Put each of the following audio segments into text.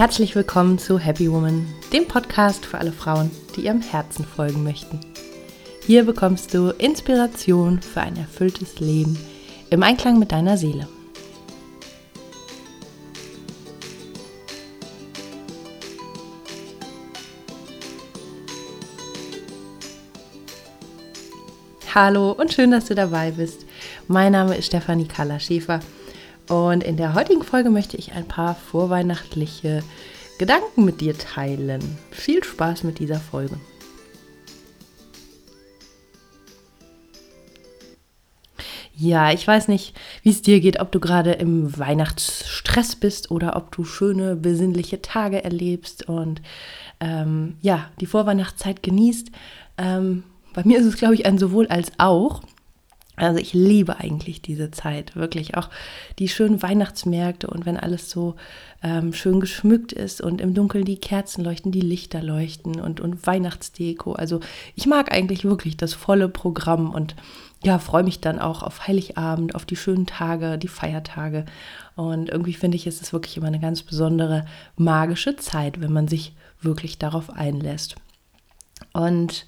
Herzlich willkommen zu Happy Woman, dem Podcast für alle Frauen, die ihrem Herzen folgen möchten. Hier bekommst du Inspiration für ein erfülltes Leben im Einklang mit deiner Seele. Hallo und schön, dass du dabei bist. Mein Name ist Stefanie Kalla-Schäfer und in der heutigen Folge möchte ich ein paar vorweihnachtliche Gedanken mit dir teilen. Viel Spaß mit dieser Folge. Ja, ich weiß nicht, wie es dir geht, ob du gerade im Weihnachtsstress bist oder ob du schöne, besinnliche Tage erlebst und ähm, ja, die Vorweihnachtszeit genießt. Ähm, bei mir ist es, glaube ich, ein sowohl als auch. Also ich liebe eigentlich diese Zeit, wirklich auch die schönen Weihnachtsmärkte und wenn alles so ähm, schön geschmückt ist und im Dunkeln die Kerzen leuchten, die Lichter leuchten und, und Weihnachtsdeko. Also ich mag eigentlich wirklich das volle Programm und ja, freue mich dann auch auf Heiligabend, auf die schönen Tage, die Feiertage. Und irgendwie finde ich, ist es wirklich immer eine ganz besondere magische Zeit, wenn man sich wirklich darauf einlässt. Und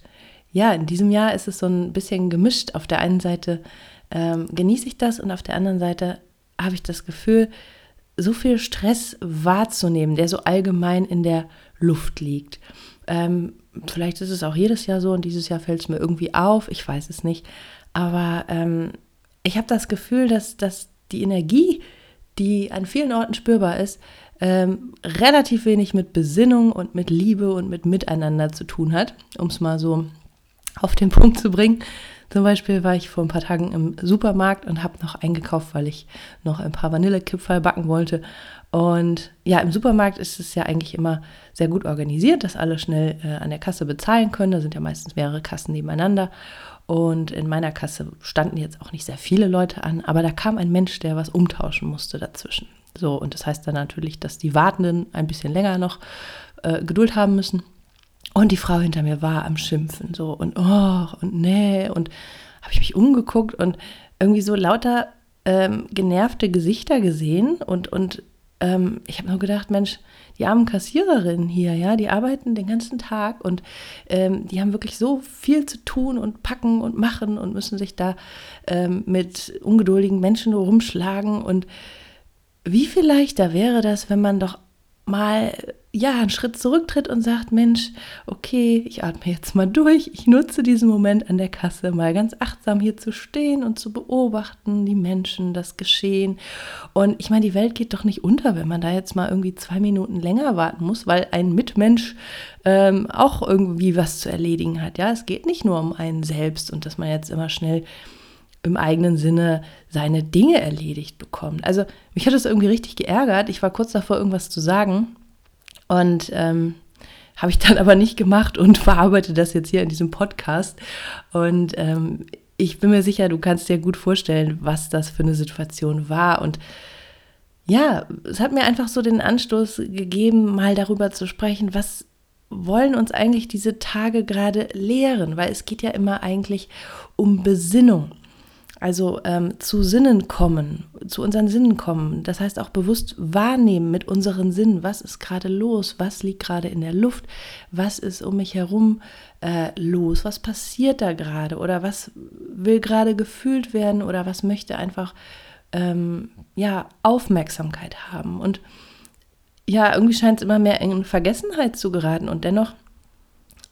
ja, in diesem Jahr ist es so ein bisschen gemischt. Auf der einen Seite ähm, genieße ich das und auf der anderen Seite habe ich das Gefühl, so viel Stress wahrzunehmen, der so allgemein in der Luft liegt. Ähm, vielleicht ist es auch jedes Jahr so und dieses Jahr fällt es mir irgendwie auf, ich weiß es nicht. Aber ähm, ich habe das Gefühl, dass, dass die Energie, die an vielen Orten spürbar ist, ähm, relativ wenig mit Besinnung und mit Liebe und mit Miteinander zu tun hat, um es mal so auf den Punkt zu bringen. Zum Beispiel war ich vor ein paar Tagen im Supermarkt und habe noch eingekauft, weil ich noch ein paar Vanillekipferl backen wollte. Und ja, im Supermarkt ist es ja eigentlich immer sehr gut organisiert, dass alle schnell äh, an der Kasse bezahlen können. Da sind ja meistens mehrere Kassen nebeneinander. Und in meiner Kasse standen jetzt auch nicht sehr viele Leute an, aber da kam ein Mensch, der was umtauschen musste dazwischen. So, und das heißt dann natürlich, dass die Wartenden ein bisschen länger noch äh, Geduld haben müssen. Und die Frau hinter mir war am Schimpfen, so und oh und nee. Und habe ich mich umgeguckt und irgendwie so lauter ähm, genervte Gesichter gesehen. Und, und ähm, ich habe nur gedacht, Mensch, die armen Kassiererinnen hier, ja, die arbeiten den ganzen Tag und ähm, die haben wirklich so viel zu tun und packen und machen und müssen sich da ähm, mit ungeduldigen Menschen rumschlagen. Und wie viel leichter wäre das, wenn man doch mal ja einen Schritt zurücktritt und sagt, Mensch, okay, ich atme jetzt mal durch, ich nutze diesen Moment an der Kasse mal ganz achtsam hier zu stehen und zu beobachten, die Menschen, das Geschehen. Und ich meine, die Welt geht doch nicht unter, wenn man da jetzt mal irgendwie zwei Minuten länger warten muss, weil ein Mitmensch ähm, auch irgendwie was zu erledigen hat. Ja, es geht nicht nur um einen selbst und dass man jetzt immer schnell im eigenen Sinne seine Dinge erledigt bekommt. Also mich hat das irgendwie richtig geärgert. Ich war kurz davor, irgendwas zu sagen und ähm, habe ich dann aber nicht gemacht und verarbeite das jetzt hier in diesem Podcast. Und ähm, ich bin mir sicher, du kannst dir gut vorstellen, was das für eine Situation war. Und ja, es hat mir einfach so den Anstoß gegeben, mal darüber zu sprechen, was wollen uns eigentlich diese Tage gerade lehren, weil es geht ja immer eigentlich um Besinnung. Also ähm, zu Sinnen kommen, zu unseren Sinnen kommen. Das heißt auch bewusst wahrnehmen mit unseren Sinnen, was ist gerade los, was liegt gerade in der Luft, was ist um mich herum äh, los, was passiert da gerade? Oder was will gerade gefühlt werden? Oder was möchte einfach ähm, ja Aufmerksamkeit haben. Und ja, irgendwie scheint es immer mehr in Vergessenheit zu geraten. Und dennoch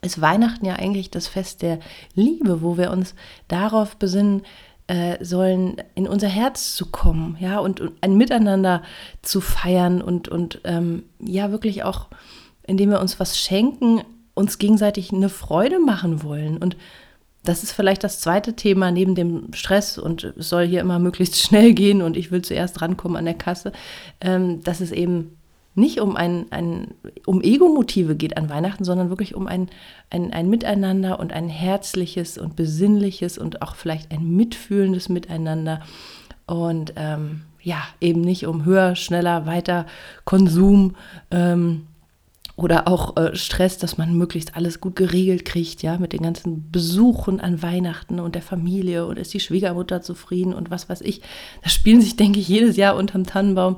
ist Weihnachten ja eigentlich das Fest der Liebe, wo wir uns darauf besinnen, äh, sollen in unser Herz zu kommen, ja, und, und ein Miteinander zu feiern und, und ähm, ja, wirklich auch, indem wir uns was schenken, uns gegenseitig eine Freude machen wollen. Und das ist vielleicht das zweite Thema neben dem Stress und es soll hier immer möglichst schnell gehen und ich will zuerst rankommen an der Kasse, ähm, dass es eben nicht um ein, ein um Ego-Motive geht an Weihnachten, sondern wirklich um ein, ein, ein Miteinander und ein herzliches und besinnliches und auch vielleicht ein mitfühlendes Miteinander. Und ähm, ja, eben nicht um höher, schneller, weiter Konsum ähm, oder auch äh, Stress, dass man möglichst alles gut geregelt kriegt, ja, mit den ganzen Besuchen an Weihnachten und der Familie und ist die Schwiegermutter zufrieden und was weiß ich. Da spielen sich, denke ich, jedes Jahr unterm Tannenbaum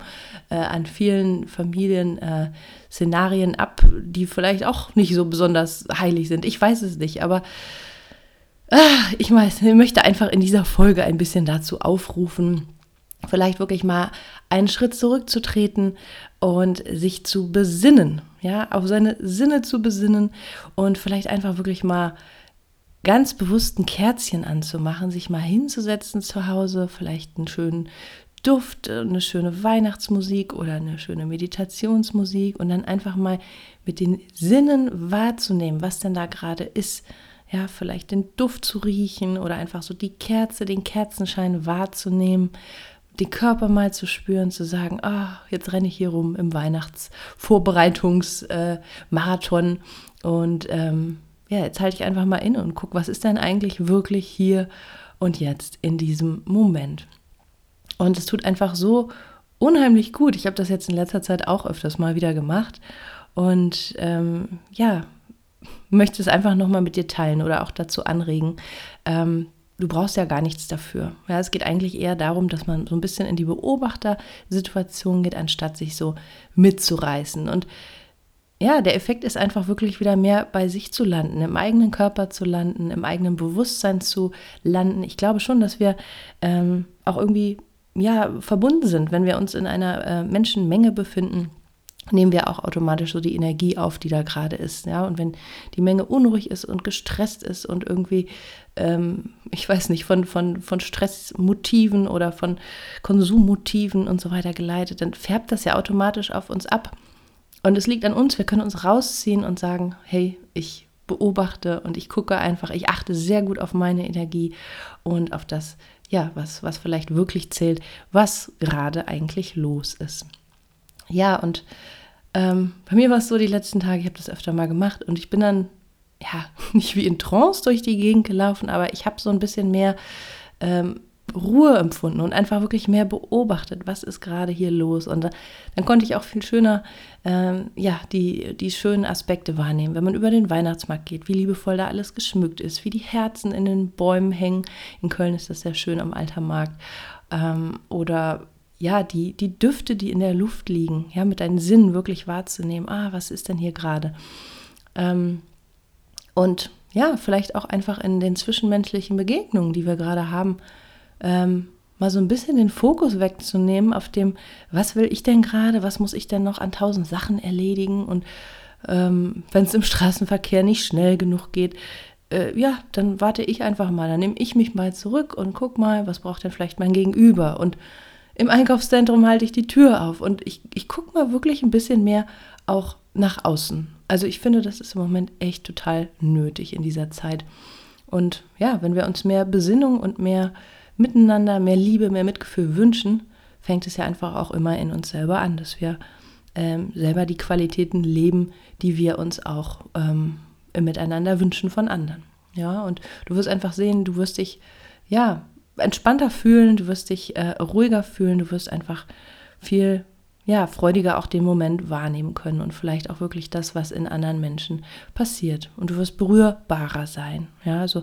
äh, an vielen Familien äh, Szenarien ab, die vielleicht auch nicht so besonders heilig sind. Ich weiß es nicht, aber ah, ich weiß, ich möchte einfach in dieser Folge ein bisschen dazu aufrufen, vielleicht wirklich mal einen Schritt zurückzutreten und sich zu besinnen, ja, auf seine Sinne zu besinnen und vielleicht einfach wirklich mal ganz bewusst ein Kerzchen anzumachen, sich mal hinzusetzen zu Hause, vielleicht einen schönen Duft, eine schöne Weihnachtsmusik oder eine schöne Meditationsmusik und dann einfach mal mit den Sinnen wahrzunehmen, was denn da gerade ist. Ja, vielleicht den Duft zu riechen oder einfach so die Kerze, den Kerzenschein wahrzunehmen, den Körper mal zu spüren, zu sagen, ah, jetzt renne ich hier rum im Weihnachtsvorbereitungsmarathon äh, und ähm, ja, jetzt halte ich einfach mal inne und gucke, was ist denn eigentlich wirklich hier und jetzt in diesem Moment. Und es tut einfach so unheimlich gut. Ich habe das jetzt in letzter Zeit auch öfters mal wieder gemacht und ähm, ja, möchte es einfach nochmal mit dir teilen oder auch dazu anregen, ähm, du brauchst ja gar nichts dafür. Ja, es geht eigentlich eher darum, dass man so ein bisschen in die Beobachtersituation geht, anstatt sich so mitzureißen. Und ja, der Effekt ist einfach wirklich wieder mehr bei sich zu landen, im eigenen Körper zu landen, im eigenen Bewusstsein zu landen. Ich glaube schon, dass wir ähm, auch irgendwie ja verbunden sind, wenn wir uns in einer äh, Menschenmenge befinden nehmen wir auch automatisch so die Energie auf, die da gerade ist. Ja? Und wenn die Menge unruhig ist und gestresst ist und irgendwie, ähm, ich weiß nicht, von, von, von Stressmotiven oder von Konsummotiven und so weiter geleitet, dann färbt das ja automatisch auf uns ab. Und es liegt an uns, wir können uns rausziehen und sagen, hey, ich beobachte und ich gucke einfach, ich achte sehr gut auf meine Energie und auf das, ja, was, was vielleicht wirklich zählt, was gerade eigentlich los ist. Ja, und ähm, bei mir war es so die letzten Tage, ich habe das öfter mal gemacht und ich bin dann, ja, nicht wie in Trance durch die Gegend gelaufen, aber ich habe so ein bisschen mehr ähm, Ruhe empfunden und einfach wirklich mehr beobachtet, was ist gerade hier los. Und dann konnte ich auch viel schöner, ähm, ja, die, die schönen Aspekte wahrnehmen, wenn man über den Weihnachtsmarkt geht, wie liebevoll da alles geschmückt ist, wie die Herzen in den Bäumen hängen. In Köln ist das sehr schön am Altermarkt. Ähm, oder ja, die, die Düfte, die in der Luft liegen, ja, mit deinen Sinnen wirklich wahrzunehmen, ah, was ist denn hier gerade? Ähm, und ja, vielleicht auch einfach in den zwischenmenschlichen Begegnungen, die wir gerade haben, ähm, mal so ein bisschen den Fokus wegzunehmen auf dem, was will ich denn gerade, was muss ich denn noch an tausend Sachen erledigen? Und ähm, wenn es im Straßenverkehr nicht schnell genug geht, äh, ja, dann warte ich einfach mal, dann nehme ich mich mal zurück und guck mal, was braucht denn vielleicht mein Gegenüber? Und im Einkaufszentrum halte ich die Tür auf und ich, ich gucke mal wirklich ein bisschen mehr auch nach außen. Also ich finde, das ist im Moment echt total nötig in dieser Zeit. Und ja, wenn wir uns mehr Besinnung und mehr Miteinander, mehr Liebe, mehr Mitgefühl wünschen, fängt es ja einfach auch immer in uns selber an, dass wir ähm, selber die Qualitäten leben, die wir uns auch ähm, miteinander wünschen von anderen. Ja, und du wirst einfach sehen, du wirst dich ja entspannter fühlen, du wirst dich äh, ruhiger fühlen, du wirst einfach viel ja, freudiger auch den Moment wahrnehmen können und vielleicht auch wirklich das, was in anderen Menschen passiert. Und du wirst berührbarer sein. Ja, also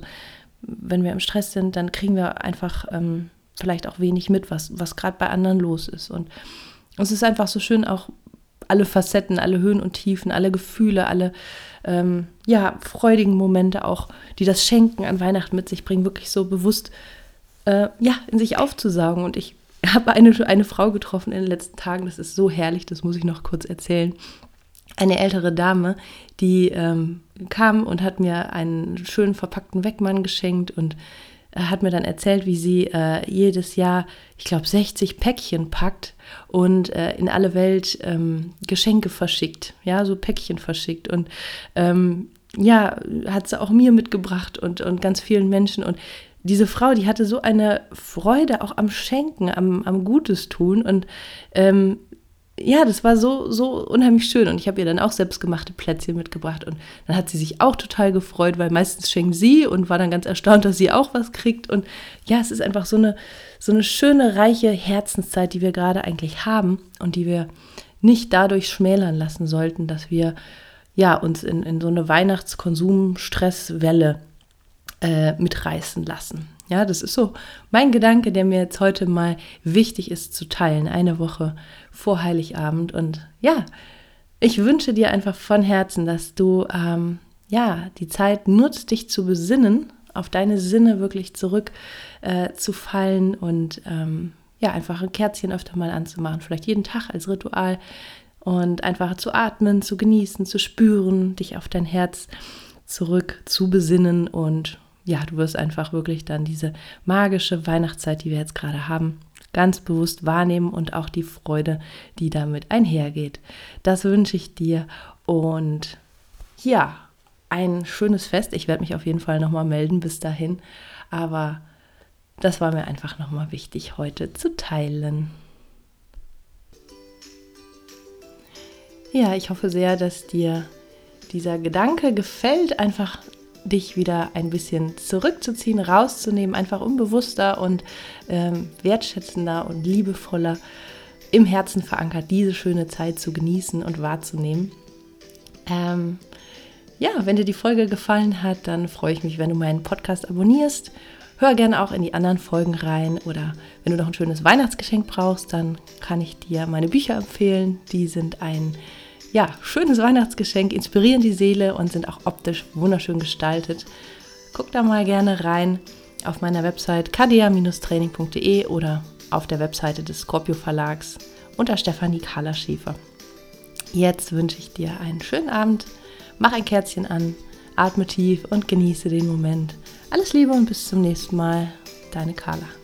wenn wir im Stress sind, dann kriegen wir einfach ähm, vielleicht auch wenig mit, was, was gerade bei anderen los ist. Und es ist einfach so schön, auch alle Facetten, alle Höhen und Tiefen, alle Gefühle, alle ähm, ja, freudigen Momente auch, die das Schenken an Weihnachten mit sich bringen, wirklich so bewusst äh, ja, in sich aufzusaugen. Und ich habe eine, eine Frau getroffen in den letzten Tagen, das ist so herrlich, das muss ich noch kurz erzählen. Eine ältere Dame, die ähm, kam und hat mir einen schön verpackten Weckmann geschenkt und äh, hat mir dann erzählt, wie sie äh, jedes Jahr, ich glaube, 60 Päckchen packt und äh, in alle Welt ähm, Geschenke verschickt, ja, so Päckchen verschickt. Und ähm, ja, hat sie auch mir mitgebracht und, und ganz vielen Menschen. Und diese Frau, die hatte so eine Freude auch am Schenken, am, am Gutes tun. Und ähm, ja, das war so, so unheimlich schön. Und ich habe ihr dann auch selbstgemachte Plätzchen mitgebracht. Und dann hat sie sich auch total gefreut, weil meistens schenkt sie und war dann ganz erstaunt, dass sie auch was kriegt. Und ja, es ist einfach so eine, so eine schöne, reiche Herzenszeit, die wir gerade eigentlich haben und die wir nicht dadurch schmälern lassen sollten, dass wir ja, uns in, in so eine Weihnachtskonsumstresswelle äh, mitreißen lassen. Ja, das ist so mein Gedanke, der mir jetzt heute mal wichtig ist zu teilen, eine Woche vor Heiligabend. Und ja, ich wünsche dir einfach von Herzen, dass du ähm, ja die Zeit nutzt, dich zu besinnen, auf deine Sinne wirklich zurückzufallen äh, und ähm, ja, einfach ein Kerzchen öfter mal anzumachen, vielleicht jeden Tag als Ritual und einfach zu atmen, zu genießen, zu spüren, dich auf dein Herz zurück zu besinnen und ja, du wirst einfach wirklich dann diese magische Weihnachtszeit, die wir jetzt gerade haben, ganz bewusst wahrnehmen und auch die Freude, die damit einhergeht. Das wünsche ich dir und ja, ein schönes Fest. Ich werde mich auf jeden Fall nochmal melden bis dahin, aber das war mir einfach nochmal wichtig heute zu teilen. Ja, ich hoffe sehr, dass dir dieser Gedanke gefällt, einfach dich wieder ein bisschen zurückzuziehen, rauszunehmen, einfach unbewusster und ähm, wertschätzender und liebevoller im Herzen verankert, diese schöne Zeit zu genießen und wahrzunehmen. Ähm, ja, wenn dir die Folge gefallen hat, dann freue ich mich, wenn du meinen Podcast abonnierst. Hör gerne auch in die anderen Folgen rein oder wenn du noch ein schönes Weihnachtsgeschenk brauchst, dann kann ich dir meine Bücher empfehlen. Die sind ein ja, schönes Weihnachtsgeschenk, inspirieren die Seele und sind auch optisch wunderschön gestaltet. Guck da mal gerne rein auf meiner Website kadia-training.de oder auf der Webseite des Scorpio Verlags unter Stefanie Kahler Schäfer. Jetzt wünsche ich dir einen schönen Abend, mach ein Kerzchen an, atme tief und genieße den Moment. Alles Liebe und bis zum nächsten Mal, deine Carla.